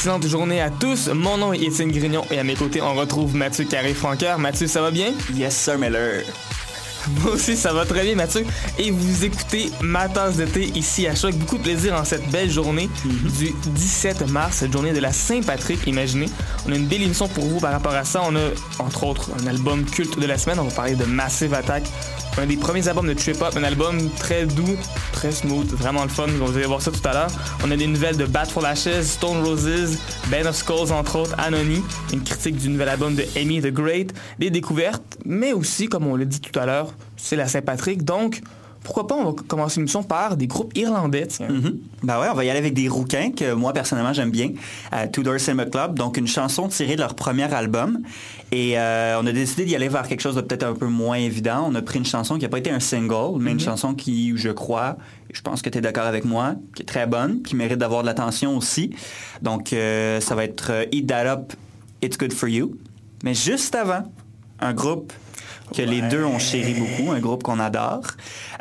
Excellente journée à tous. Mon nom est Étienne Grignon et à mes côtés, on retrouve Mathieu Carré-Francoeur. Mathieu, ça va bien? Yes, sir, Miller. Moi aussi, ça va très bien, Mathieu. Et vous écoutez ma tasse d'été ici à Choc. Beaucoup de plaisir en cette belle journée du 17 mars, cette journée de la Saint-Patrick, imaginez. On a une belle émission pour vous par rapport à ça. On a, entre autres, un album culte de la semaine. On va parler de Massive Attack, un des premiers albums de Trip Hop, un album très doux, très smooth, vraiment le fun. Vous allez voir ça tout à l'heure. On a des nouvelles de Bad for Lashes, Stone Roses, Band of Skulls, entre autres, Anony, une critique du nouvel album de Amy the Great, des découvertes, mais aussi, comme on l'a dit tout à l'heure, c'est la Saint-Patrick. Donc, pourquoi pas, on va commencer l'émission par des groupes irlandais, tiens. Mhm. Ben ouais, on va y aller avec des rouquins que moi, personnellement, j'aime bien. Euh, Tudor Cinema Club, donc une chanson tirée de leur premier album. Et euh, on a décidé d'y aller vers quelque chose de peut-être un peu moins évident. On a pris une chanson qui n'a pas été un single, mais une chanson qui, je crois, je pense que tu es d'accord avec moi, qui est très bonne, qui mérite d'avoir de l'attention aussi. Donc, euh, ça va être euh, Eat That Up, It's Good For You. Mais juste avant, un groupe que les deux ont chéri beaucoup, un groupe qu'on adore.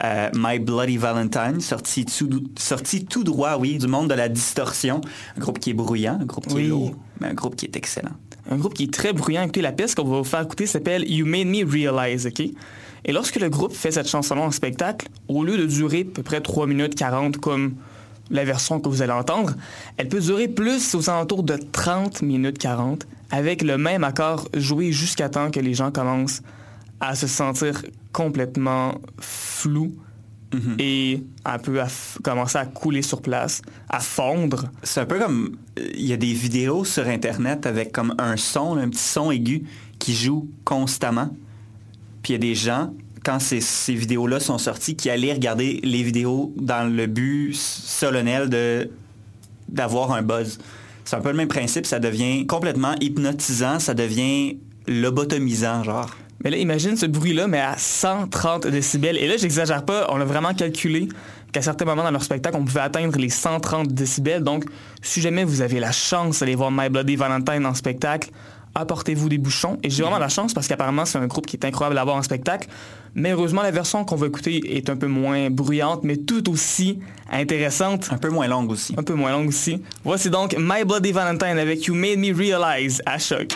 Euh, My Bloody Valentine, sorti tout, sorti tout droit, oui, du monde de la distorsion. Un groupe qui est bruyant, un groupe qui Oui. est lourd, mais un groupe qui est excellent. Un groupe qui est très bruyant. Écoutez, la pièce qu'on va vous faire écouter s'appelle You Made Me Realize, OK? Et lorsque le groupe fait cette chanson-là en spectacle, au lieu de durer à peu près 3 minutes 40 comme la version que vous allez entendre, elle peut durer plus aux alentours de 30 minutes 40 avec le même accord joué jusqu'à temps que les gens commencent à se sentir complètement flous et un peu à commencer à couler sur place, à fondre. C'est un peu comme, il y a des vidéos sur Internet avec comme un son, un petit son aigu qui joue constamment. Puis il y a des gens, quand ces, ces vidéos-là sont sorties, qui allaient regarder les vidéos dans le but solennel de d'avoir un buzz. C'est un peu le même principe, ça devient complètement hypnotisant, ça devient lobotomisant, genre. Mais là, imagine ce bruit-là, mais à 130 décibels. Et là, j'exagère pas, on a vraiment calculé qu'à certains moments dans leur spectacle, on pouvait atteindre les 130 décibels. Donc, si jamais vous avez la chance d'aller voir My Bloody Valentine en spectacle, apportez-vous des bouchons. Et j'ai vraiment la chance parce qu'apparemment, c'est un groupe qui est incroyable à voir en spectacle. Mais heureusement, la version qu'on va écouter est un peu moins bruyante, mais tout aussi intéressante. Un peu moins longue aussi. Un peu moins longue aussi. Voici donc My Bloody Valentine avec You Made Me Realize à choc.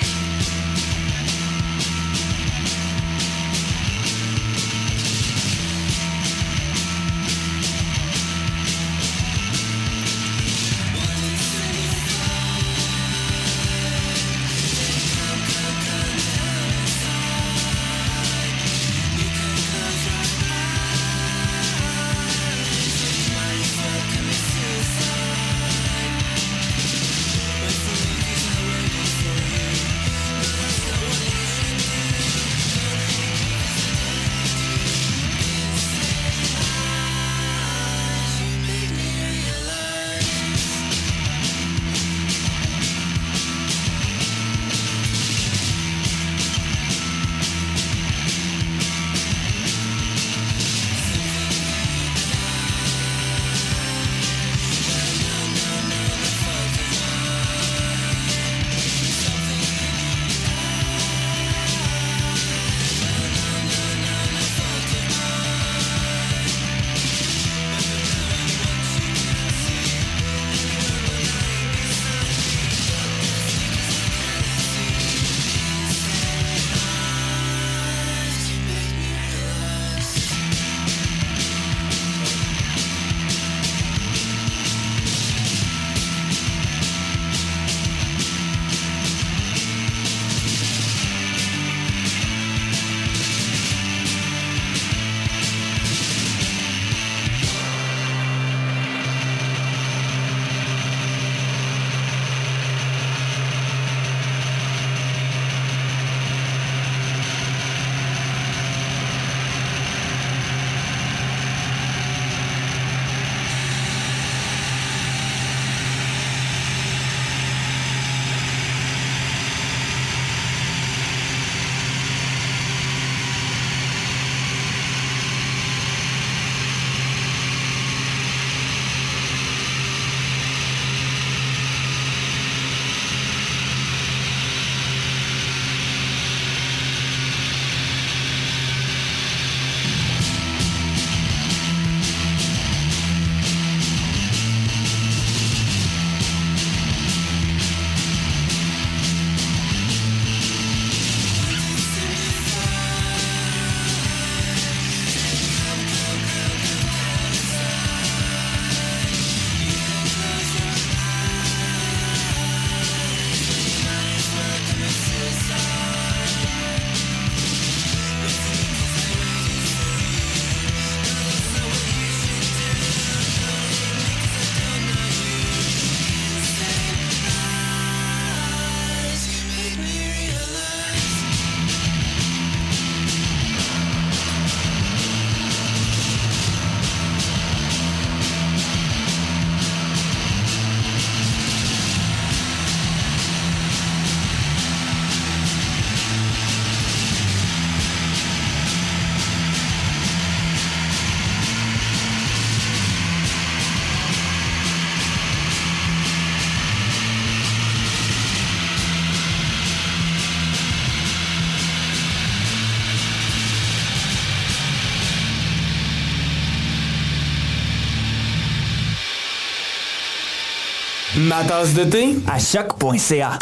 Ma tasse de thé? À choc.ca.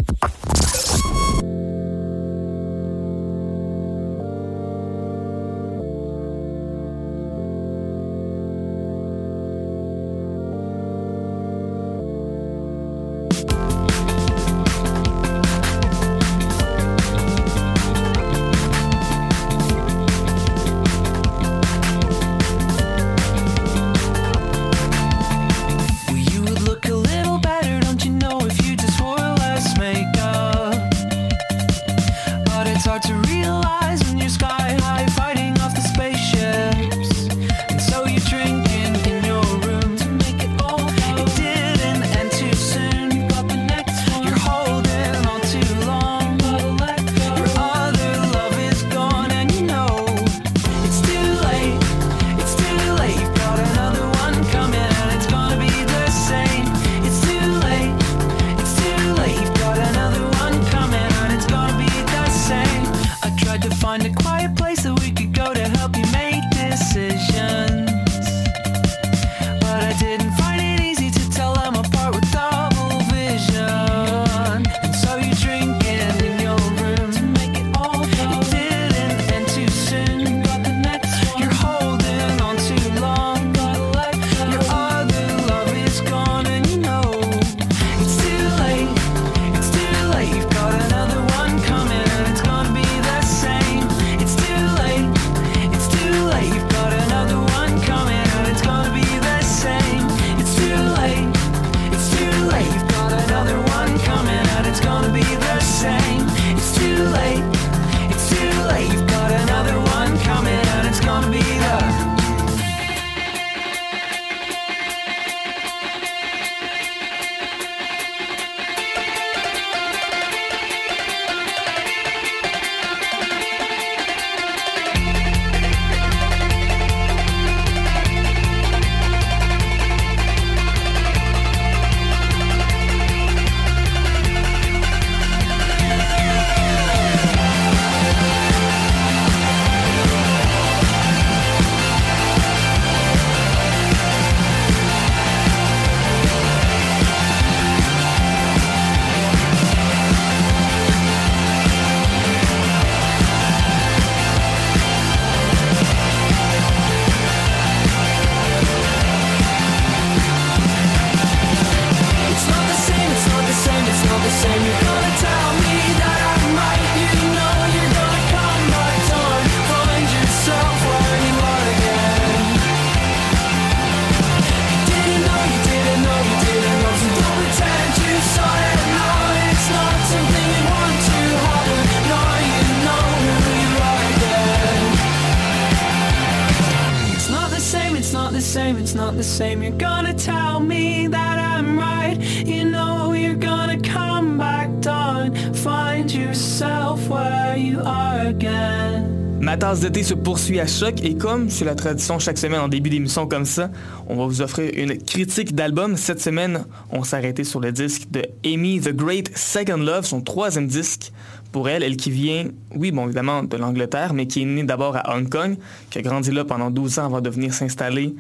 the same. You're gonna tell me that I'm right. You know you're gonna come back down. Find yourself where you are again. Ma tasse de thé se poursuit à choc et comme c'est la tradition chaque semaine en début d'émission comme ça, on va vous offrir une critique d'album. Cette semaine, on s'est arrêté sur le disque de Amy The Great Second Love, son troisième disque pour elle, elle qui vient, oui, bon, évidemment, de l'Angleterre, mais qui est née d'abord à Hong Kong, qui a grandi là pendant 12 ans avant de venir s'installer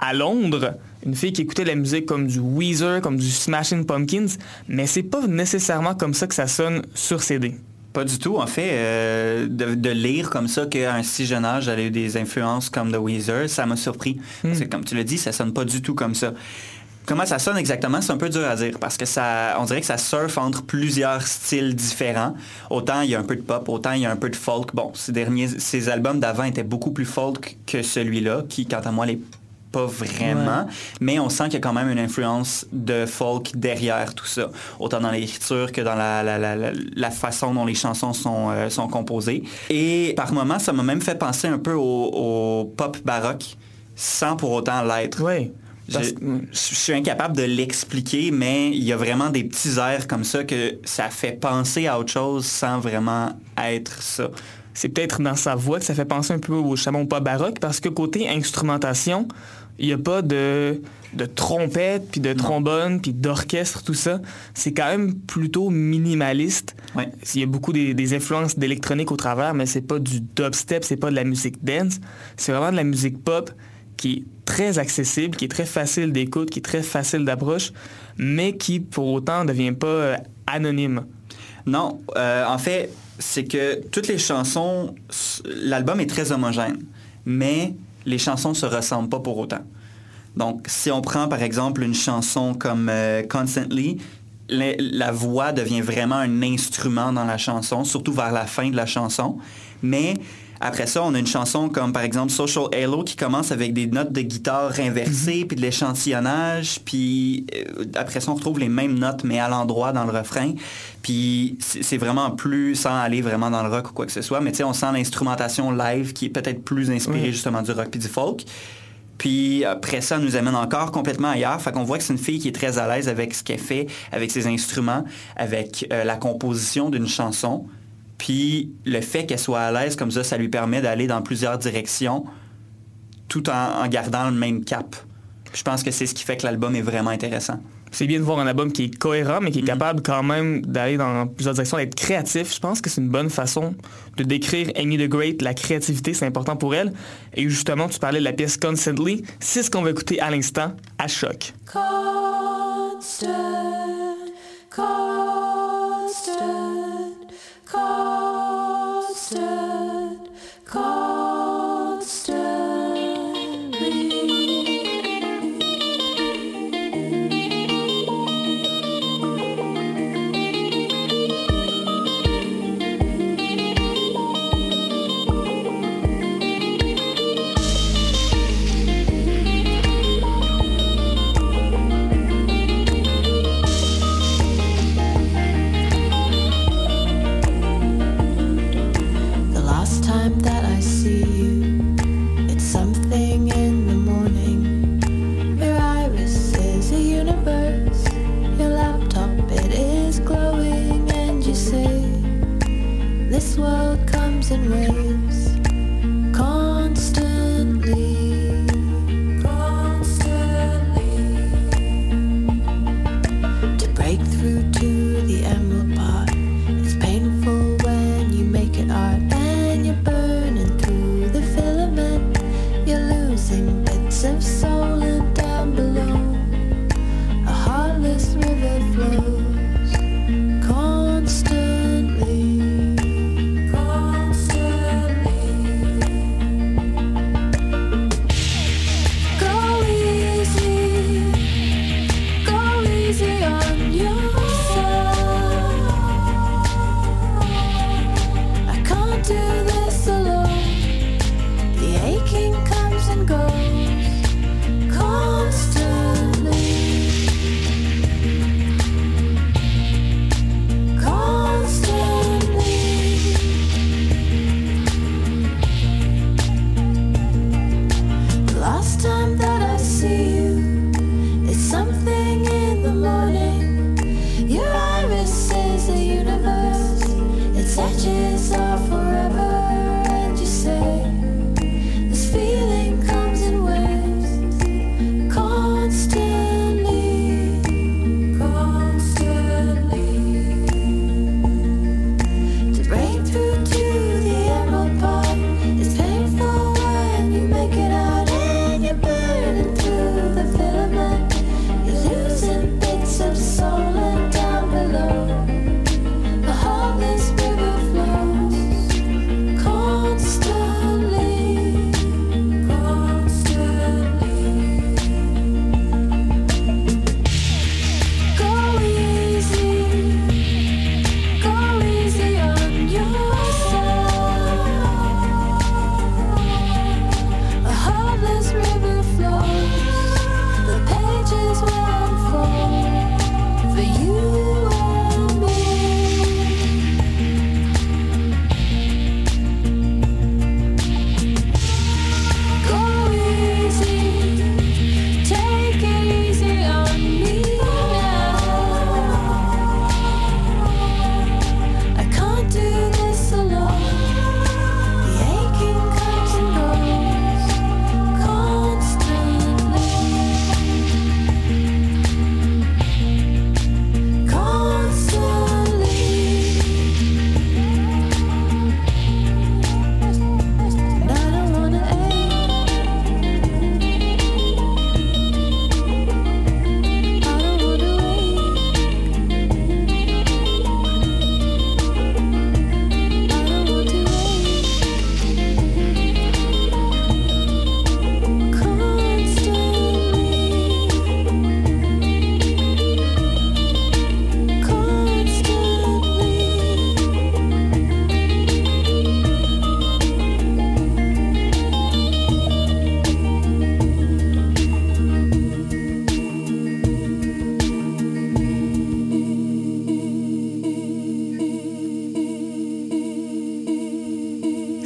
à Londres. Une fille qui écoutait la musique comme du Weezer, comme du Smashing Pumpkins, mais c'est pas nécessairement comme ça que ça sonne sur CD. Pas du tout. En fait, euh, de, de lire comme ça qu'à un si jeune âge, a eu des influences comme The Weezer, ça m'a surpris. Parce que comme tu l'as dit, ça sonne pas du tout comme ça. Comment ça sonne exactement, c'est un peu dur à dire parce que ça, on dirait que ça surfe entre plusieurs styles différents. Autant il y a un peu de pop, autant il y a un peu de folk. Bon, ces derniers, ces albums d'avant étaient beaucoup plus folk que celui-là, qui, quant à moi, les pas vraiment, mais on sent qu'il y a quand même une influence de folk derrière tout ça, autant dans l'écriture que dans la, la, la, la, façon dont les chansons sont, euh, sont composées. Et par moments, ça m'a même fait penser un peu au, au pop baroque, sans pour autant l'être. Oui. Je, je suis incapable de l'expliquer, mais il y a vraiment des petits airs comme ça que ça fait penser à autre chose sans vraiment être ça. C'est peut-être dans sa voix que ça fait penser un peu au chamon pas baroque, parce que côté instrumentation, il n'y a pas de, de trompette, puis de trombone, puis d'orchestre, tout ça. C'est quand même plutôt minimaliste. Ouais. Il y a beaucoup des, des influences d'électronique au travers, mais c'est pas du dubstep, c'est pas de la musique dance. C'est vraiment de la musique pop qui est très accessible, qui est très facile d'écoute, qui est très facile d'approche, mais qui pour autant ne devient pas euh, anonyme. Non, euh, en fait, c'est que toutes les chansons, l'album est très homogène, mais les chansons se ressemblent pas pour autant. Donc, si on prend par exemple une chanson comme euh, Constantly, la, la voix devient vraiment un instrument dans la chanson, surtout vers la fin de la chanson. Mais après ça, on a une chanson comme par exemple Social Halo qui commence avec des notes de guitare inversées, puis de l'échantillonnage, puis euh, après ça, on retrouve les mêmes notes, mais à l'endroit dans le refrain. Puis c'est c'est vraiment plus, sans aller vraiment dans le rock ou quoi que ce soit, mais tu sais, on sent l'instrumentation live qui est peut-être plus inspirée Oui. justement du rock puis du folk. Puis après ça, elle nous amène encore complètement ailleurs. Fait qu'on voit que c'est une fille qui est très à l'aise avec ce qu'elle fait, avec ses instruments, avec euh, la composition d'une chanson. Puis le fait qu'elle soit à l'aise comme ça, ça lui permet d'aller dans plusieurs directions tout en, en gardant le même cap. Puis je pense que c'est ce qui fait que l'album est vraiment intéressant. C'est bien de voir un album qui est cohérent, mais qui est capable quand même d'aller dans plusieurs directions, d'être créatif. Je pense que c'est une bonne façon de décrire Amy the Great. La créativité, c'est important pour elle. Et justement, tu parlais de la pièce Constantly. C'est ce qu'on va écouter à l'instant, à choc. Constant, constant, constant, The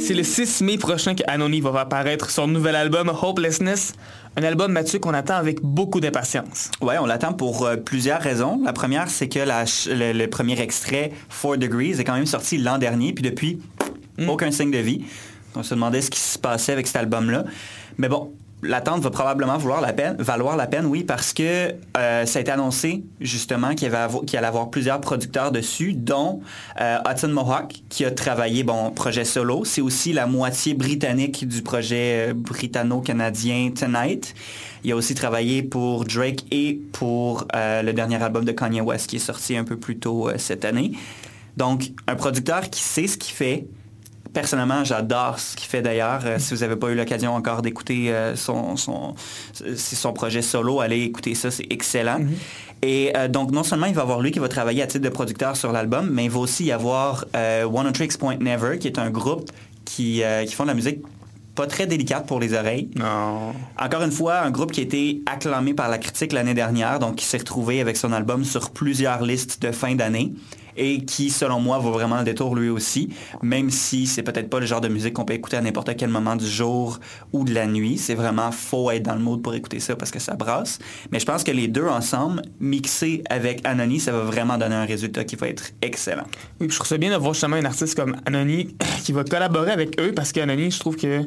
C'est le 6 mai prochain qu'Anony va apparaître son nouvel album Hopelessness. Un album, Mathieu, qu'on attend avec beaucoup d'impatience. Ouais, on l'attend pour euh, plusieurs raisons. La première, c'est que la le, le premier extrait, 4 Degrees, est quand même sorti l'an dernier, puis depuis, aucun signe de vie. On se demandait ce qui se passait avec cet album-là. Mais bon, l'attente va probablement vouloir la peine, valoir la peine, oui, parce que euh, ça a été annoncé justement qu'il y, allait avoir plusieurs producteurs dessus, dont euh, Hudson Mohawk, qui a travaillé, bon, projet solo. C'est aussi la moitié britannique du projet euh, britanno-canadien Tonight. Il a aussi travaillé pour Drake et pour euh, le dernier album de Kanye West qui est sorti un peu plus tôt cette année. Donc, un producteur qui sait ce qu'il fait. Personnellement, j'adore ce qu'il fait d'ailleurs. Euh, si vous n'avez pas eu l'occasion encore d'écouter euh, son, son, projet solo, allez écouter ça, c'est excellent. Et euh, donc, non seulement il va y avoir lui qui va travailler à titre de producteur sur l'album, mais il va aussi y avoir One Tricks Point Never, qui est un groupe qui, qui font de la musique pas très délicate pour les oreilles. Non. Encore une fois, un groupe qui a été acclamé par la critique l'année dernière, donc qui s'est retrouvé avec son album sur plusieurs listes de fin d'année et qui, selon moi, vaut vraiment le détour lui aussi, même si c'est peut-être pas le genre de musique qu'on peut écouter à n'importe quel moment du jour ou de la nuit. C'est vraiment faux être dans le mood pour écouter ça parce que ça brasse. Mais je pense que les deux ensemble, mixés avec Anony, ça va vraiment donner un résultat qui va être excellent. Oui, puis je trouve ça bien de voir justement un artiste comme Anony qui va collaborer avec eux parce qu'Anony, je trouve que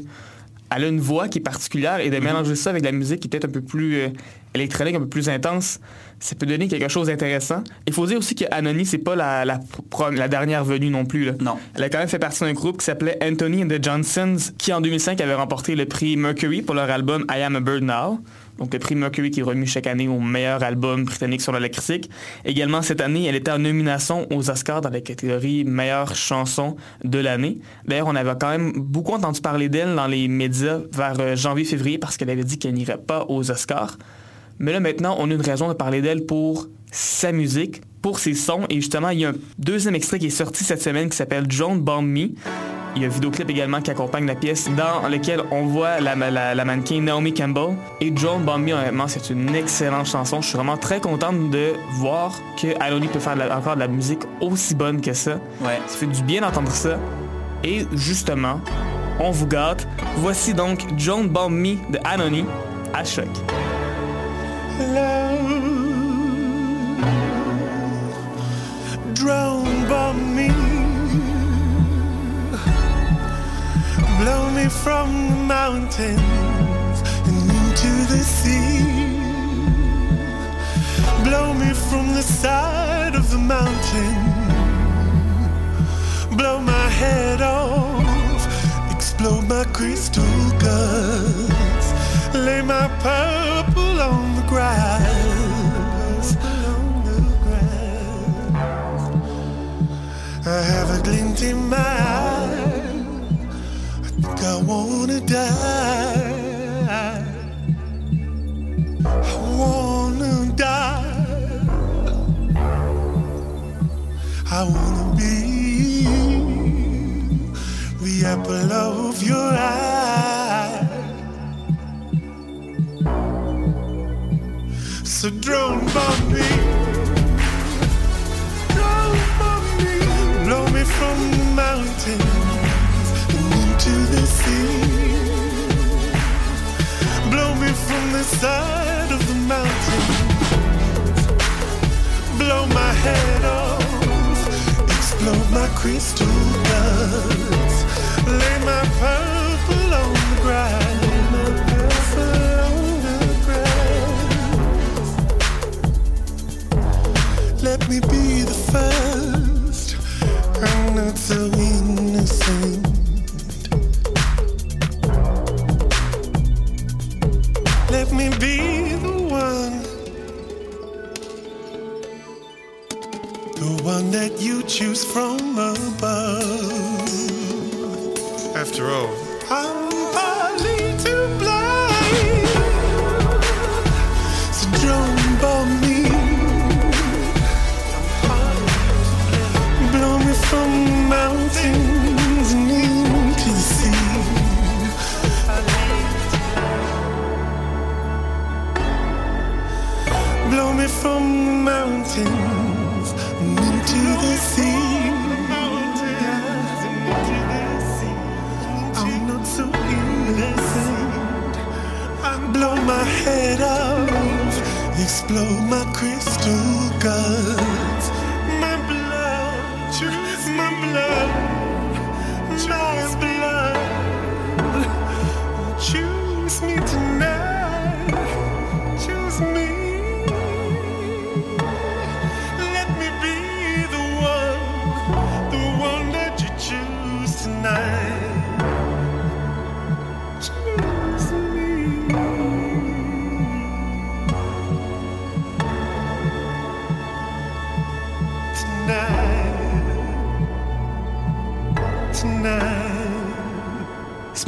elle a une voix qui est particulière et de mélanger ça avec de la musique qui est peut-être un peu plus euh, électronique, un peu plus intense, ça peut donner quelque chose d'intéressant. Il faut dire aussi qu'Anony, c'est pas la, la, dernière venue non plus. là. Non. Elle a quand même fait partie d'un groupe qui s'appelait Anthony and the Johnsons, qui en 2005 avait remporté le prix Mercury pour leur album I Am a Bird Now. Donc le prix Mercury qui est remis chaque année au meilleur album britannique sur la critique. Également cette année, elle était en nomination aux Oscars dans la catégorie meilleure chanson de l'année. D'ailleurs, on avait quand même beaucoup entendu parler d'elle dans les médias vers euh, janvier-février parce qu'elle avait dit qu'elle n'irait pas aux Oscars. Mais là, maintenant, on a une raison de parler d'elle pour sa musique, pour ses sons. Et justement, il y a un deuxième extrait qui est sorti cette semaine qui s'appelle John Bomb Me. Il y a un vidéoclip également qui accompagne la pièce dans lequel on voit la, la- la mannequin Naomi Campbell. Et John Bomb Me, honnêtement, c'est une excellente chanson. Je suis vraiment très contente de voir que Aloni peut faire de la- encore de la musique aussi bonne que ça. Ouais. Ça fait du bien d'entendre ça. Et justement, on vous gâte. Voici donc John Bomb Me de Anony à choc. Drown by me. Blow me from the mountains and into the sea. Blow me from the side of the mountain. Blow my head off, explode my crystal guts. Lay my purple on the grass. I have a glint in my eye. I think I wanna die. I wanna die. I wanna be the apple of your eye. So drone bomb me. Drone bomb me. Blow me from the mountains and into the sea. Blow me from the side of the mountain. Blow my head off. Explode my crystal guts. Lay my purple on the grass. Choose from above. After all, from the mountains and into the sea. I'm not so innocent. I blow my head off, explode my crystal gun.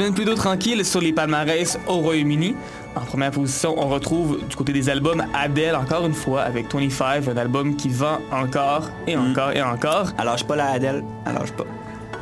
Semaine plutôt tranquille sur les palmarès au Royaume-Uni. En première position, on retrouve du côté des albums Adele, encore une fois, avec 25, un album qui vend encore et encore et encore. Alors, je pas la Adèle. Alors, je pas.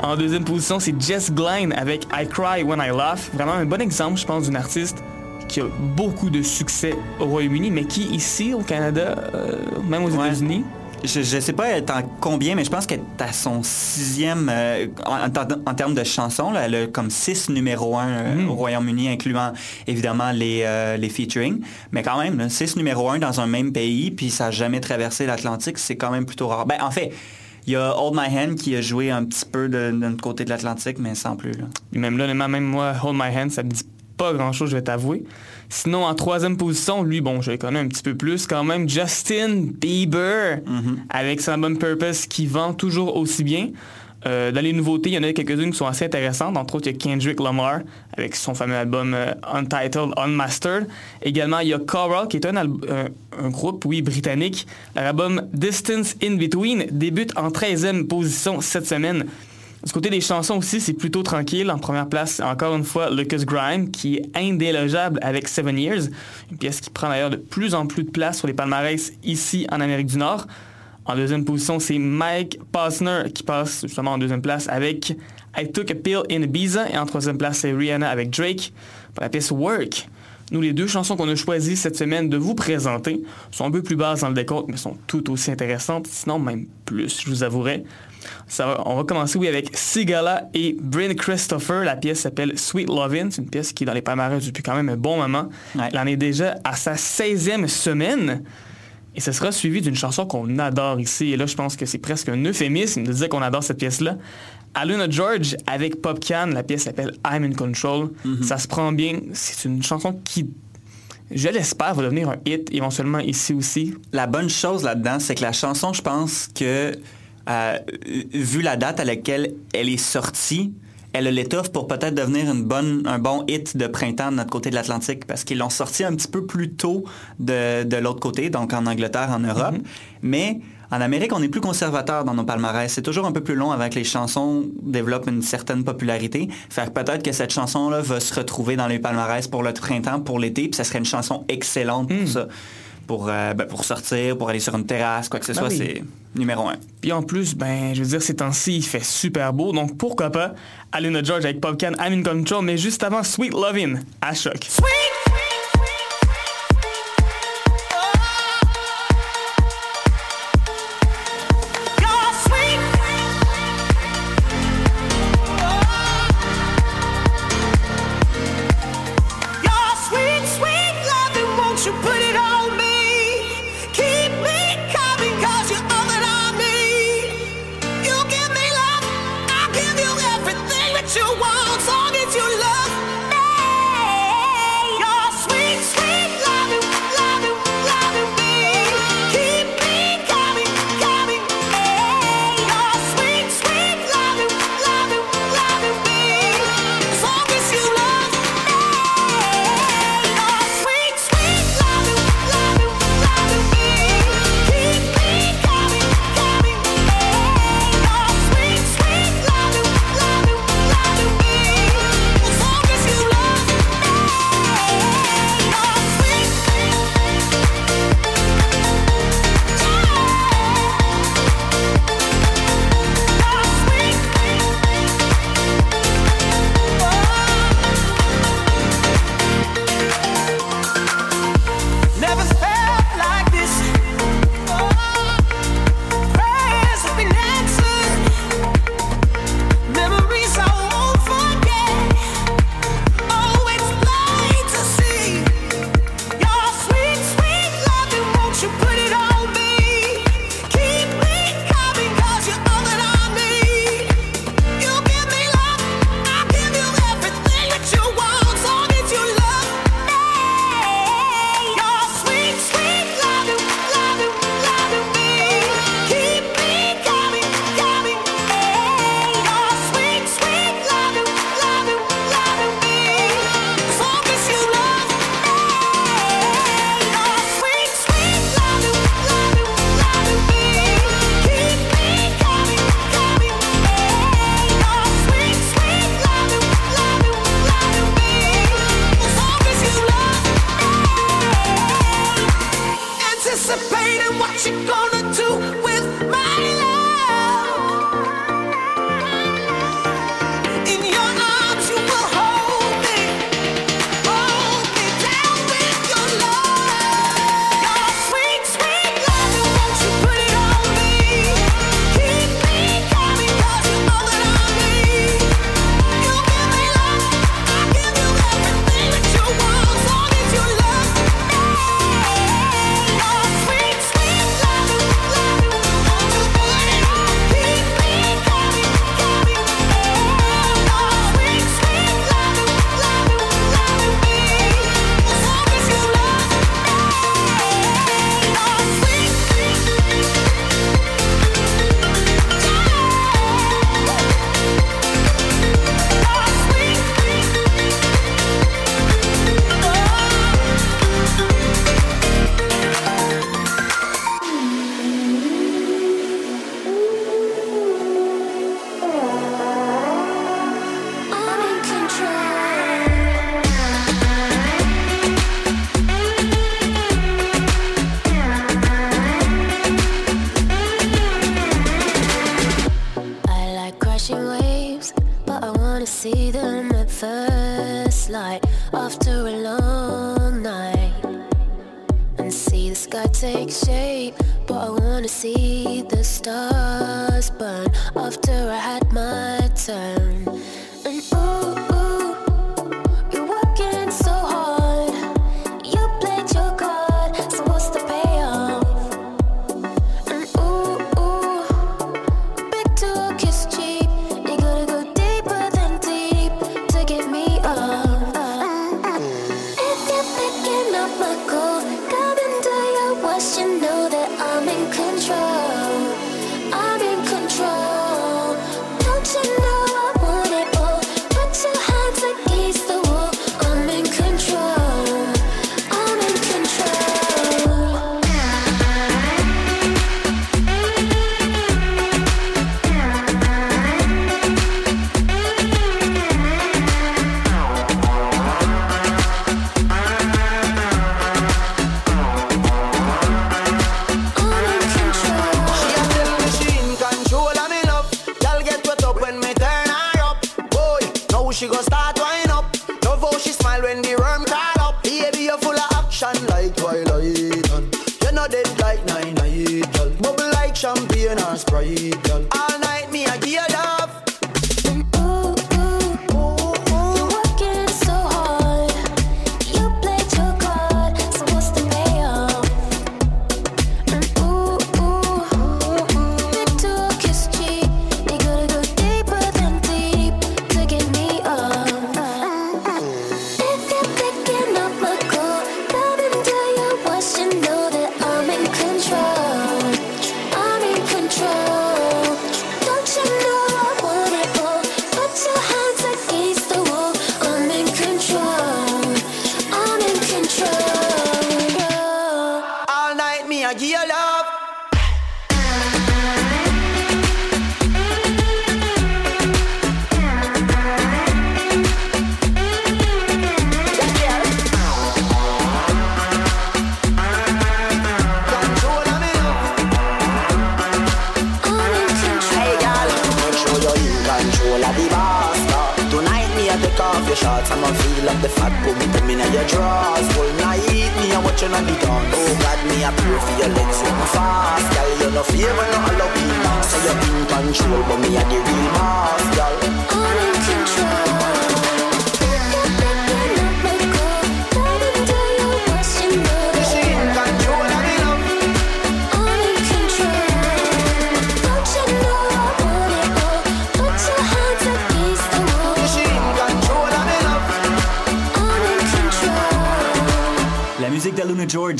En deuxième position, c'est Jess Glynne avec I Cry When I Laugh. Vraiment un bon exemple, je pense, d'une artiste qui a beaucoup de succès au Royaume-Uni, mais qui ici, au Canada, euh, même aux Ouais. États-Unis, Je, je sais pas elle est en combien, mais je pense qu'elle est à son sixième euh, en, en- en termes de chansons. là, elle a comme six numéros un euh, Mhm. au Royaume-Uni, incluant évidemment les, euh, les featuring. Mais quand même, là, six numéros un dans un même pays, puis ça n'a jamais traversé l'Atlantique, c'est quand même plutôt rare. Ben, en fait, il y a Hold My Hand qui a joué un petit peu de, de notre côté de l'Atlantique, mais sans plus. là. Même là, même moi, Hold My Hand, ça me dit pas grand-chose, je vais t'avouer. Sinon, en troisième position, lui, bon, je le connais un petit peu plus quand même, Justin Bieber, avec son album Purpose qui vend toujours aussi bien. Euh, dans les nouveautés, il y en a quelques-unes qui sont assez intéressantes. Entre autres, il y a Kendrick Lamar avec son fameux album euh, Untitled, Unmastered. Également, il y a Coral, qui est un, euh, un groupe, oui, britannique. Leur album Distance in Between débute en 13e position cette semaine. Du côté des chansons aussi, c'est plutôt tranquille. En première place, encore une fois, Lucas Grime, qui est indélogeable avec Seven Years, une pièce qui prend d'ailleurs de plus en plus de place sur les palmarès ici en Amérique du Nord. En deuxième position, c'est Mike Posner qui passe justement en deuxième place avec I Took a Pill in Ibiza. Et en troisième place, c'est Rihanna avec Drake pour la pièce Work. Nous, les deux chansons qu'on a choisies cette semaine de vous présenter sont un peu plus basses dans le décompte, mais sont tout aussi intéressantes, sinon même plus, je vous avouerai. Ça va- on va commencer, oui, avec Sigala et Bryn Christopher. La pièce s'appelle Sweet Lovin'. C'est une pièce qui est dans les palmarès depuis quand même un bon moment. Ouais. Elle en est déjà à sa 16e semaine. Et ce sera suivi d'une chanson qu'on adore ici. Et là, je pense que c'est presque un euphémisme de dire qu'on adore cette pièce-là. Aluna George avec Popcan, la pièce s'appelle I'm in Control. Ça se prend bien. C'est une chanson qui, je l'espère, va devenir un hit éventuellement ici aussi. La bonne chose là-dedans, c'est que la chanson, je pense que, euh, vu la date à laquelle elle est sortie, elle a l'étoffe pour peut-être devenir une bonne, un bon hit de printemps de notre côté de l'Atlantique, parce qu'ils l'ont sorti un petit peu plus tôt de, de l'autre côté, donc en Angleterre, en Europe. Mais en Amérique, on est plus conservateur dans nos palmarès. C'est toujours un peu plus long avant que les chansons développent une certaine popularité. Fait que peut-être que cette chanson-là va se retrouver dans les palmarès pour le printemps, pour l'été, puis ça serait une chanson excellente pour ça. Pour, euh, ben, pour sortir, pour aller sur une terrasse, quoi que ce Ben soit, oui. c'est numéro un. Puis en plus, ben, je veux dire, ces temps-ci, il fait super beau. Donc pourquoi pas Aluna George avec Popcan, I'm in Control, mais juste avant Sweet Lovin' à choc. You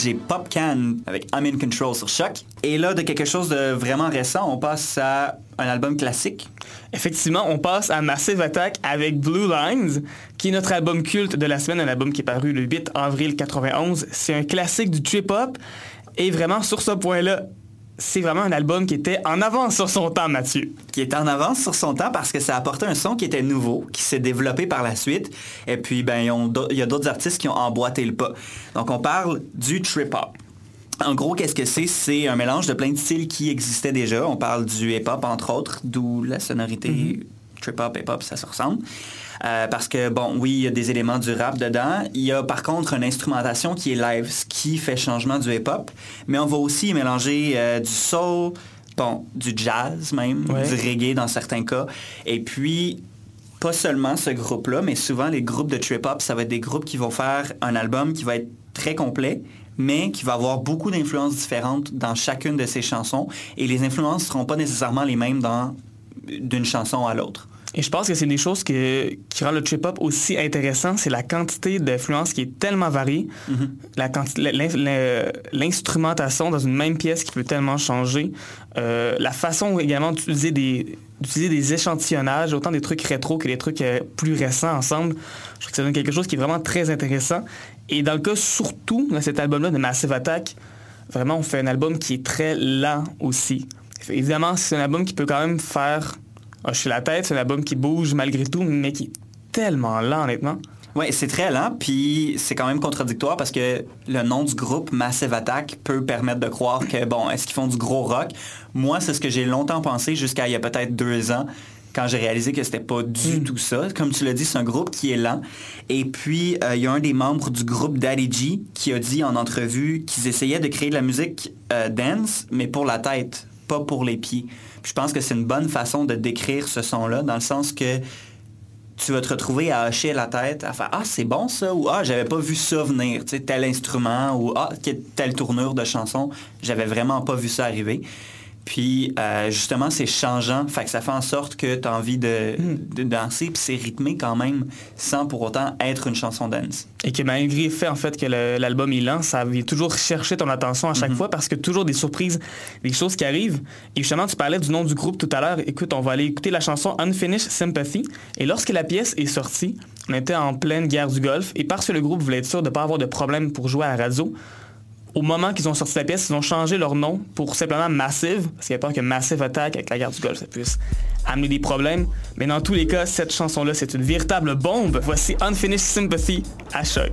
et Pop Can avec I'm in Control sur Choc. Et là, de quelque chose de vraiment récent, on passe à un album classique. Effectivement, on passe à Massive Attack avec Blue Lines, qui est notre album culte de la semaine, un album qui est paru le 8 avril 91. C'est un classique du trip-hop. Et vraiment, sur ce point-là, c'est vraiment un album qui était en avance sur son temps, Mathieu. Qui est en avance sur son temps parce que ça apportait un son qui était nouveau, qui s'est développé par la suite. Et puis, ben, il y a d'autres artistes qui ont emboîté le pas. Donc, on parle du trip-hop. En gros, qu'est-ce que c'est? C'est un mélange de plein de styles qui existaient déjà. On parle du hip-hop, entre autres, d'où la sonorité trip-hop, hip-hop, ça se ressemble. Euh, parce que, bon, oui, il y a des éléments du rap dedans. Il y a par contre une instrumentation qui est live, ce qui fait changement du hip-hop. Mais on va aussi mélanger euh, du soul, bon, du jazz même, Ouais. du reggae dans certains cas. Et puis, pas seulement ce groupe-là, mais souvent les groupes de trip-hop, ça va être des groupes qui vont faire un album qui va être très complet, mais qui va avoir beaucoup d'influences différentes dans chacune de ses chansons. Et les influences ne seront pas nécessairement les mêmes dans d'une chanson à l'autre. Et je pense que c'est des choses que- qui rendent le trip-hop aussi intéressant, c'est la quantité d'influences qui est tellement variée, l'in- l'instrumentation dans une même pièce qui peut tellement changer, euh, la façon également d'utiliser des, d'utiliser des échantillonnages, autant des trucs rétro que des trucs euh, plus récents ensemble. Je trouve que ça donne quelque chose qui est vraiment très intéressant. Et dans le cas surtout de cet album-là de Massive Attack, vraiment on fait un album qui est très lent aussi. Évidemment, c'est un album qui peut quand même faire hocher la tête, c'est un album qui bouge malgré tout, mais qui est tellement lent honnêtement. Oui, c'est très lent, puis c'est quand même contradictoire parce que le nom du groupe Massive Attack peut permettre de croire que, bon, est-ce qu'ils font du gros rock? Moi, c'est ce que j'ai longtemps pensé jusqu'à il y a peut-être deux ans, quand j'ai réalisé que c'était pas du tout ça. Comme tu l'as dit, c'est un groupe qui est lent. Et puis, euh, il y a un des membres du groupe Daddy G qui a dit en entrevue qu'ils essayaient de créer de la musique euh, dance, mais pour la tête, pas pour les pieds. Je pense que c'est une bonne façon de décrire ce son-là, dans le sens que tu vas te retrouver à hocher la tête, à faire Ah, c'est bon ça, ou Ah, j'avais pas vu ça venir, tu sais, tel instrument, ou Ah, telle tournure de chanson, j'avais vraiment pas vu ça arriver. Puis, euh, justement, c'est changeant. Fait que ça fait en sorte que tu as envie de, de danser, puis c'est rythmé quand même, sans pour autant être une chanson dance. Et que malgré le fait en fait que l'album est lent, ça vient toujours chercher ton attention à chaque fois parce que toujours des surprises, des choses qui arrivent. Et justement, tu parlais du nom du groupe tout à l'heure. Écoute, on va aller écouter la chanson Unfinished Sympathy. Et lorsque la pièce est sortie, on était en pleine guerre du Golfe. Et parce que le groupe voulait être sûr de ne pas avoir de problème pour jouer à la radio, au moment qu'ils ont sorti la pièce, ils ont changé leur nom pour simplement Massive, parce qu'il y a peur que Massive Attack avec la guerre du Golfe, ça puisse amener des problèmes. Mais dans tous les cas, cette chanson-là, c'est une véritable bombe. Voici Unfinished Sympathy à choc.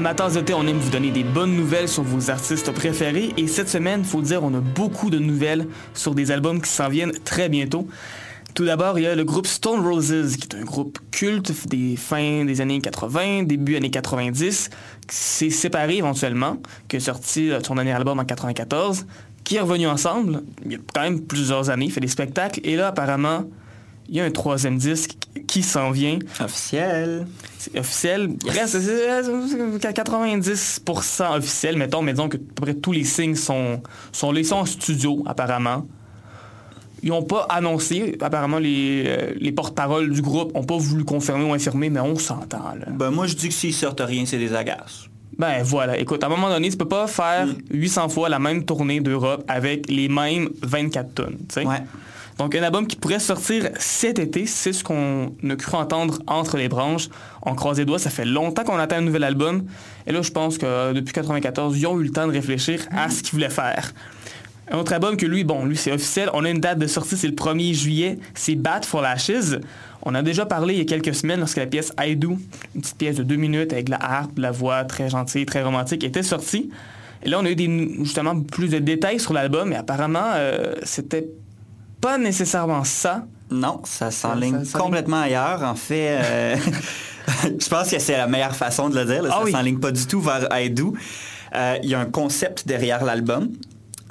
Amateurs de thé, on aime vous donner des bonnes nouvelles sur vos artistes préférés et cette semaine, faut dire, on a beaucoup de nouvelles sur des albums qui s'en viennent très bientôt. Tout d'abord, il y a le groupe Stone Roses, qui est un groupe culte des fins des années 80, début années 90, qui s'est séparé éventuellement, qui a sorti euh, son dernier album en 94, qui est revenu ensemble, il y a quand même plusieurs années, fait des spectacles, et là, apparemment, il y a un troisième disque qui s'en vient. Officiel. C'est officiel. Presque, c'est à 90% officiel, mettons, mais disons que à peu près tous les signes sont, sont sont en studio, apparemment. Ils n'ont pas annoncé, apparemment, les, euh, les porte-paroles du groupe n'ont pas voulu confirmer ou infirmer, mais on s'entend, là. Ben, moi, je dis que s'ils sortent rien, c'est des agaces. Ben voilà, écoute, à un moment donné, tu peux pas faire 800 fois la même tournée d'Europe avec les mêmes 24 tonnes, tu sais. Donc un album qui pourrait sortir cet été, c'est ce qu'on a cru entendre entre les branches. On croise les doigts, ça fait longtemps qu'on attend un nouvel album. Et là, je pense que euh, depuis 94, ils ont eu le temps de réfléchir à ce qu'ils voulaient faire. Un autre album que lui, bon, lui c'est officiel, on a une date de sortie, c'est le 1er juillet, c'est Bat for Lashes. On a déjà parlé il y a quelques semaines lorsque la pièce I une petite pièce de deux minutes avec la harpe, la voix très gentille, très romantique, était sortie. Et là, on a eu justement plus de détails sur l'album, et apparemment, euh, c'était pas nécessairement ça. Non, ça s'enligne complètement ailleurs. En fait, euh, je pense que c'est la meilleure façon de le dire. là. Ah ça oui. s'enligne pas du tout vers I Do. Euh, Il y a un concept derrière l'album.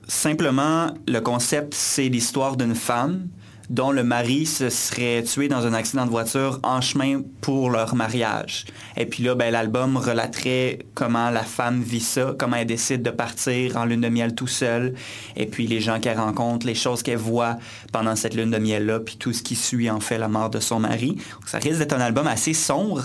Simplement, le concept, c'est l'histoire d'une femme dont le mari se serait tué dans un accident de voiture en chemin pour leur mariage. Et puis là, ben, l'album relaterait comment la femme vit ça, comment elle décide de partir en lune de miel tout seul, et puis les gens qu'elle rencontre, les choses qu'elle voit pendant cette lune de miel-là, puis tout ce qui suit en fait la mort de son mari. Donc, ça risque d'être un album assez sombre.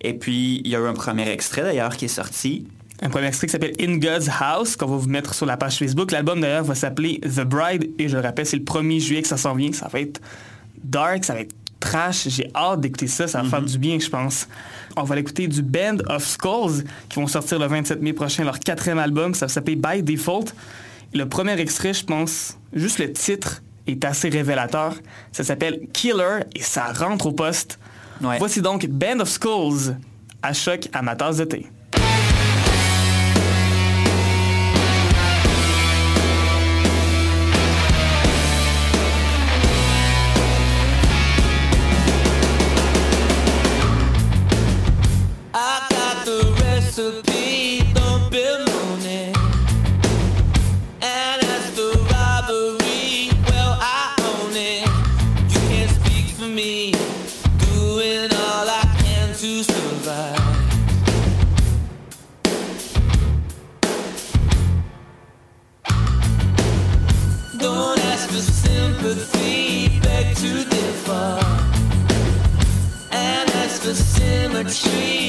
Et puis, il y a eu un premier extrait d'ailleurs qui est sorti. Un premier extrait qui s'appelle In God's House, qu'on va vous mettre sur la page Facebook. L'album d'ailleurs va s'appeler The Bride, et je le rappelle, c'est le 1er juillet que ça s'en vient. Ça va être dark, ça va être trash. J'ai hâte d'écouter ça, ça va faire du bien, je pense. On va l'écouter du Band of Skulls, qui vont sortir le 27 mai prochain, leur quatrième album. Ça va s'appeler By Default. Et le premier extrait, je pense, juste le titre est assez révélateur. Ça s'appelle Killer, et ça rentre au poste. Voici donc Band of Skulls à choc à ma tasse de thé. street.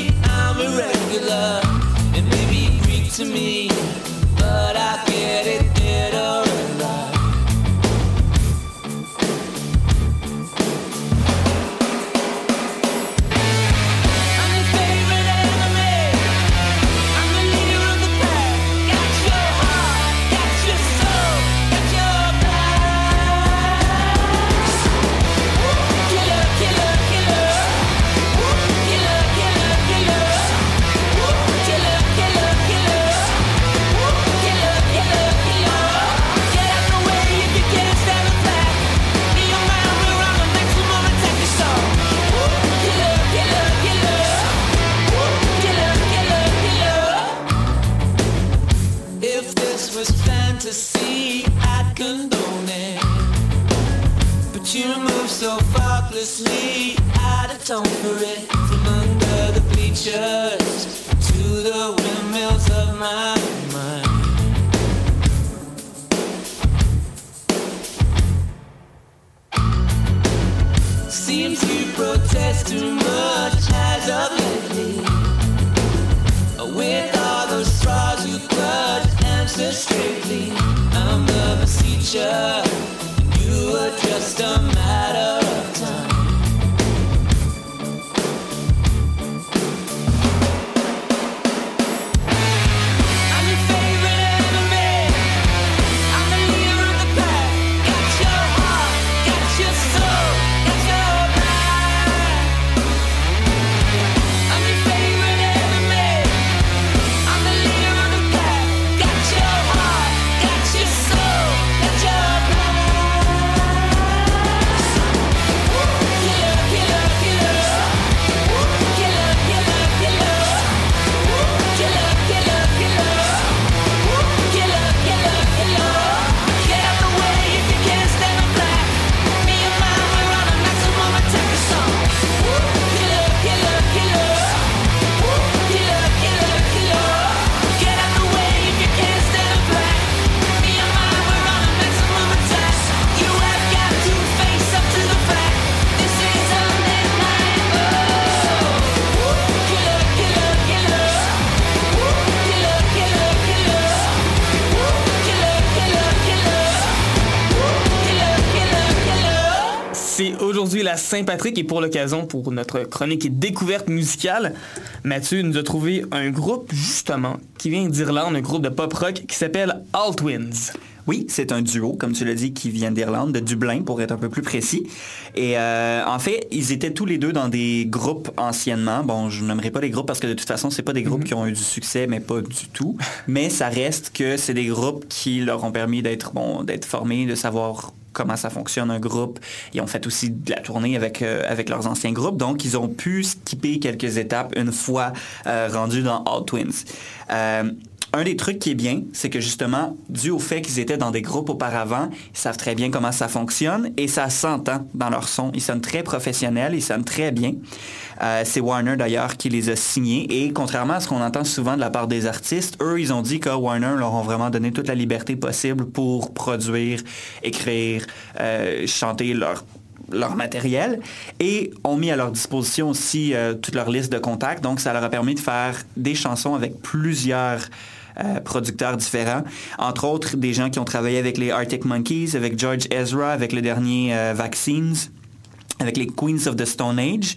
Saint-Patrick et pour l'occasion, pour notre chronique et découverte musicale, Mathieu nous a trouvé un groupe justement qui vient d'Irlande, un groupe de pop rock qui s'appelle All Twins. Oui, c'est un duo, comme tu l'as dit, qui vient d'Irlande, de Dublin, pour être un peu plus précis. Et euh, en fait, ils étaient tous les deux dans des groupes anciennement. Bon, je n'aimerais pas les groupes parce que de toute façon, c'est pas des groupes qui ont eu du succès, mais pas du tout. Mais ça reste que c'est des groupes qui leur ont permis d'être bon, d'être formés, de savoir comment ça fonctionne un groupe. Ils ont fait aussi de la tournée avec, euh, avec leurs anciens groupes, donc ils ont pu skipper quelques étapes une fois euh, rendus dans All Twins. Un des trucs qui est bien, c'est que justement, dû au fait qu'ils étaient dans des groupes auparavant, ils savent très bien comment ça fonctionne et ça s'entend dans leur son. Ils sonnent très professionnels, ils sonnent très bien. Euh, c'est Warner d'ailleurs qui les a signés et contrairement à ce qu'on entend souvent de la part des artistes, eux, ils ont dit que Warner leur ont vraiment donné toute la liberté possible pour produire, écrire, euh, chanter leur leur matériel et ont mis à leur disposition aussi euh, toute leur liste de contacts. Donc, ça leur a permis de faire des chansons avec plusieurs euh, producteurs différents. Entre autres, des gens qui ont travaillé avec les Arctic Monkeys, avec George Ezra, avec le dernier euh, Vaccines, avec les Queens of the Stone Age.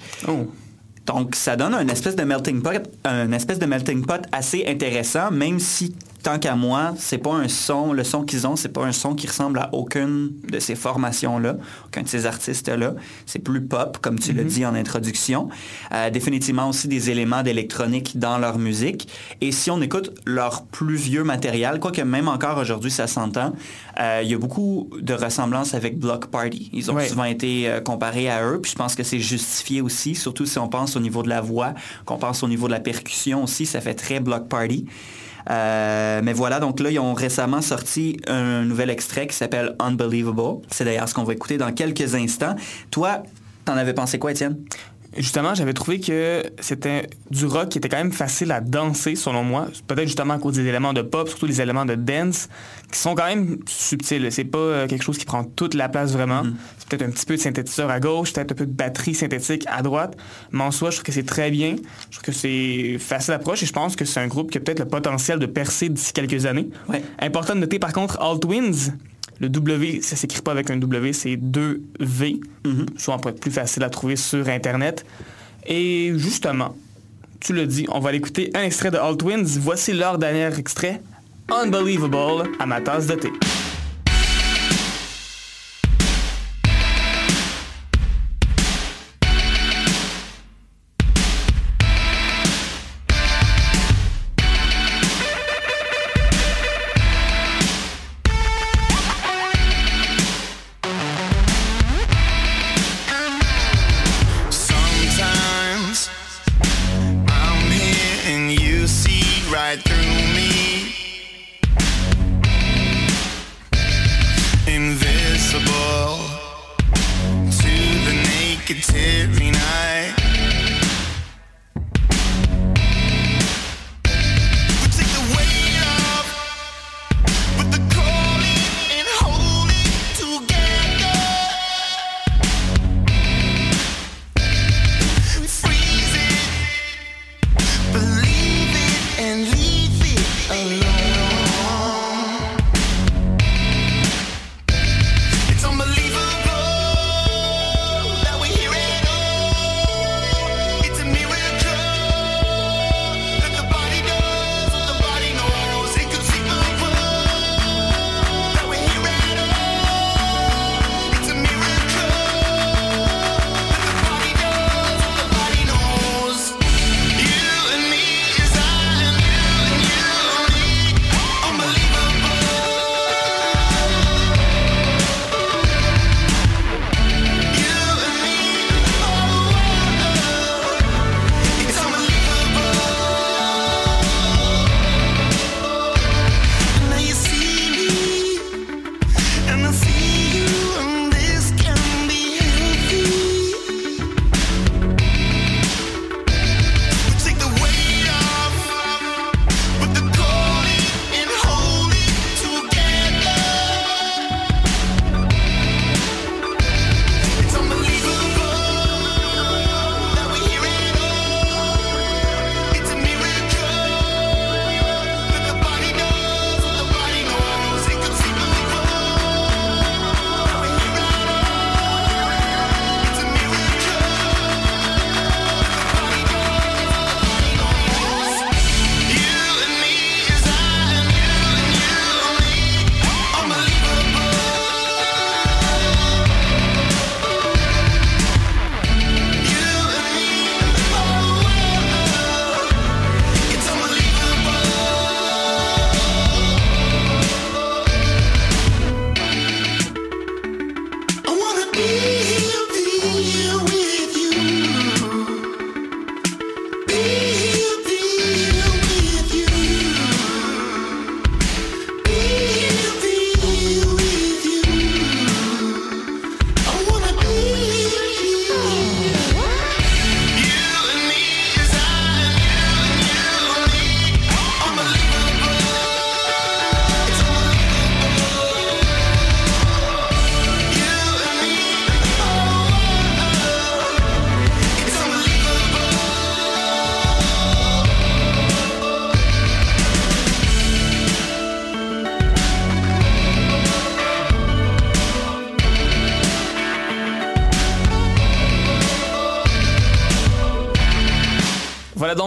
Donc, ça donne un espèce de melting pot, un espèce de melting pot assez intéressant, même si tant qu'à moi, c'est pas un son, le son qu'ils ont, c'est pas un son qui ressemble à aucune de ces formations-là, aucun de ces artistes-là. C'est plus pop, comme tu l'as Mhm. dit en introduction. Euh, définitivement aussi des éléments d'électronique dans leur musique. Et si on écoute leur plus vieux matériel, quoique même encore aujourd'hui ça s'entend, euh, il y a beaucoup de ressemblances avec Block Party. Ils ont souvent été euh, comparés à eux, puis je pense que c'est justifié aussi, surtout si on pense au niveau de la voix, qu'on pense au niveau de la percussion aussi, ça fait très Block Party. Euh, mais voilà, donc là, ils ont récemment sorti un nouvel extrait qui s'appelle Unbelievable. C'est d'ailleurs ce qu'on va écouter dans quelques instants. Toi, t'en avais pensé quoi, Étienne? Justement, j'avais trouvé que c'était du rock qui était quand même facile à danser, selon moi. Peut-être justement à cause des éléments de pop, surtout les éléments de dance, qui sont quand même subtils. C'est pas euh, quelque chose qui prend toute la place vraiment. C'est peut-être un petit peu de synthétiseur à gauche, peut-être un peu de batterie synthétique à droite. Mais en soi, je trouve que c'est très bien. Je trouve que c'est facile d'approche et je pense que c'est un groupe qui a peut-être le potentiel de percer d'ici quelques années. Important de noter par contre, All Twins, le W, ça s'écrit pas avec un W, c'est 2 V. Souvent pour être plus facile à trouver sur Internet. Et justement, tu l'as dit, on va aller écouter un extrait de All Twins. Voici leur dernier extrait, Unbelievable, à ma tasse de thé. can tell.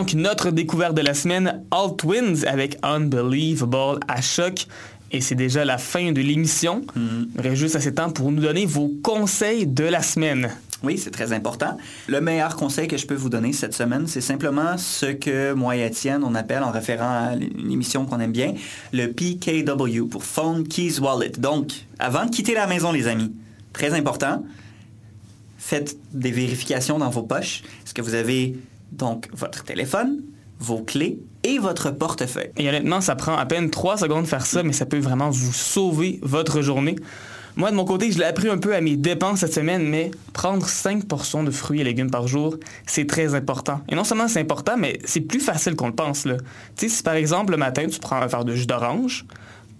Donc notre découverte de la semaine, All Twins avec Unbelievable à choc. Et c'est déjà la fin de l'émission. Il reste juste assez de temps pour nous donner vos conseils de la semaine. Oui, c'est très important. Le meilleur conseil que je peux vous donner cette semaine, c'est simplement ce que moi et Étienne, on appelle en référant à une émission qu'on aime bien, le PKW pour Phone Keys Wallet. Donc, avant de quitter la maison, les amis, très important, faites des vérifications dans vos poches. Est-ce que vous avez donc votre téléphone, vos clés et votre portefeuille? Et honnêtement, ça prend à peine 3 secondes de faire ça, mais ça peut vraiment vous sauver votre journée. Moi, de mon côté, je l'ai appris un peu à mes dépenses cette semaine, mais prendre 5 portions de fruits et légumes par jour, c'est très important. Et non seulement c'est important, mais c'est plus facile qu'on le pense. Tu sais, si par exemple, le matin, tu prends un verre de jus d'orange,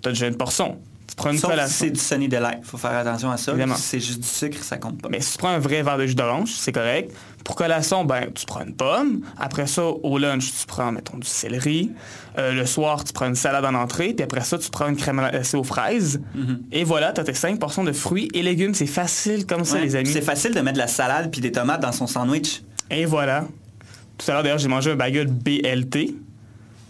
tu as déjà une portion. Tu prends une Sauf si c'est du Sunny Delight. Il faut faire attention à ça. Si c'est juste du sucre, ça compte pas. Mais si tu prends un vrai verre de jus d'orange, c'est correct. Pour collation, ben, tu prends une pomme. Après ça, au lunch, tu prends, mettons, du céleri. Euh, le soir, tu prends une salade en entrée. Puis après ça, tu prends une crème glacée aux fraises. Et voilà, tu as tes 5 portions de fruits et légumes. C'est facile comme ça, Ouais. les amis. C'est facile de mettre de la salade puis des tomates dans son sandwich. Et voilà. Tout à l'heure, d'ailleurs, j'ai mangé un bagel BLT.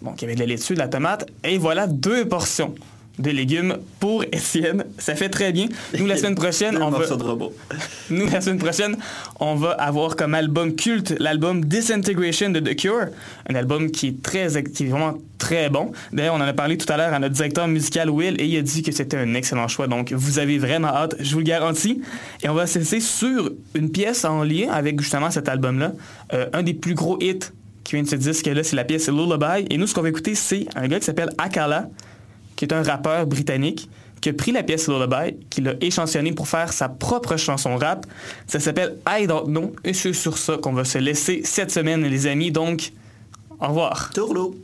Donc, il y avait de la laitue, de la tomate. Et voilà, deux portions de légumes pour Étienne. Ça fait très bien. Nous, la semaine prochaine, on va... morceaux de robot. Nous, la semaine prochaine, on va avoir comme album culte l'album Disintegration de The Cure, un album qui est, très, qui est vraiment très bon. D'ailleurs, on en a parlé tout à l'heure à notre directeur musical Will et il a dit que c'était un excellent choix. Donc, vous avez vraiment hâte, je vous le garantis. Et on va se laisser sur une pièce en lien avec justement cet album-là. Euh, un des plus gros hits qui vient de ce disque-là, c'est la pièce Lullaby. Et nous, ce qu'on va écouter, c'est un gars qui s'appelle Akala, qui est un rappeur britannique qui a pris la pièce Lullaby, qui l'a échantillonnée pour faire sa propre chanson rap. Ça s'appelle I Don't Know, et c'est sur ça qu'on va se laisser cette semaine, les amis. Donc, au revoir. Tourlou.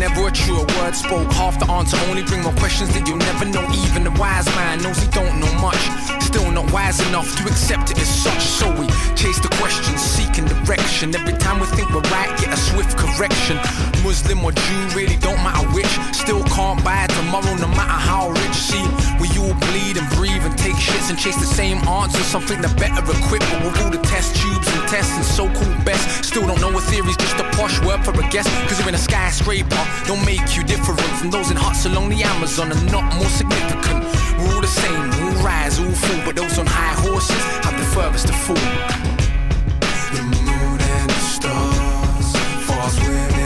Never a truer word spoke. Half the answer only bring more questions that you'll never know. Even the wise man knows he don't know much. Still not wise enough to accept it as such. So we chase the questions, seeking direction. Every time we think we're right, get a swift correction. Muslim or Jew, really don't matter which. Still can't buy tomorrow, no matter how rich. See, we all bleed and breathe and take shits and chase the same answer. Something that better equipped, but with all the test tubes and tests and so-called best. Still don't know a theory's just a posh word for a guess. Cause you're in a skyscraper, don't make you different from those in huts along the Amazon and not more significant. All the same, all rise, all fall, but those on high horses have the furthest to fall. The moon and the stars, false women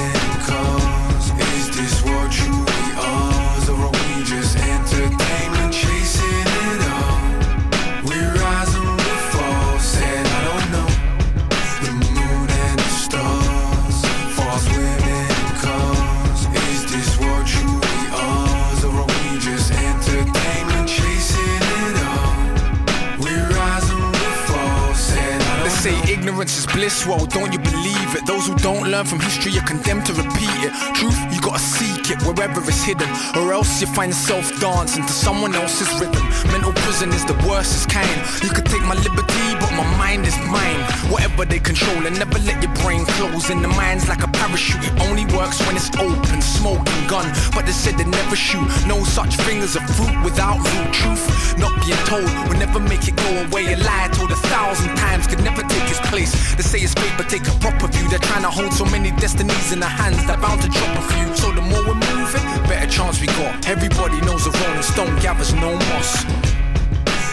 ignorance is bliss, don't you believe it? Those who don't learn from history are condemned to repeat it. Truth, you gotta seek it wherever it's hidden, or else you find yourself dancing to someone else's rhythm. Mental prison is the worstest kind. You could take my liberty, but my mind is mine. Whatever they control, and never let your brain close. And the mind's like a parachute, it only works when it's open, smoke and gun. But they said they never shoot. No such thing as a fruit without root. Truth, not being told, will never make it go away. A lie told a thousand times could never take its place. They say it's but take a proper view. They're trying to hold so many destinies in their hands, they're bound to drop a few. So the more we're moving, better chance we got. Everybody knows a rolling stone gathers no moss.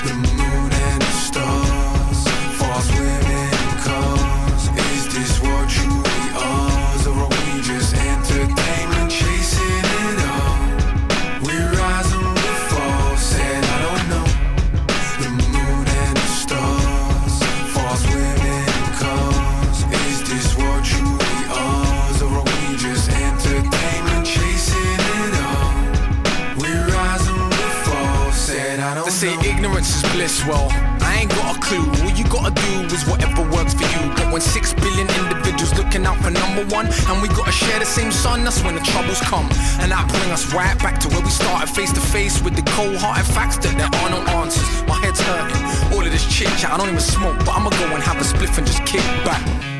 The moon and the stars, false women same sun, that's when the troubles come. And that bring us right back to where we started, face to face with the cold-hearted facts that there are no answers. My head's hurting. All of this chit chat, I don't even smoke, but I'ma go and have a spliff and just kick back.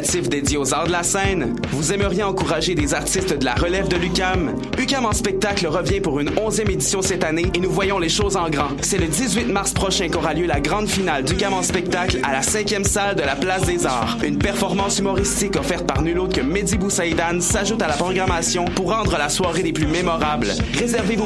Dédié aux arts de la scène? Vous aimeriez encourager des artistes de la relève de l'UCAM? UCAM en spectacle revient pour une 11e édition cette année et nous voyons les choses en grand. C'est le 18 mars prochain qu'aura lieu la grande finale d'UCAM en spectacle à la 5e salle de la Place des Arts. Une performance humoristique offerte par nul autre que Mehdi Boussaïdan s'ajoute à la programmation pour rendre la soirée des plus mémorables. Réservez vos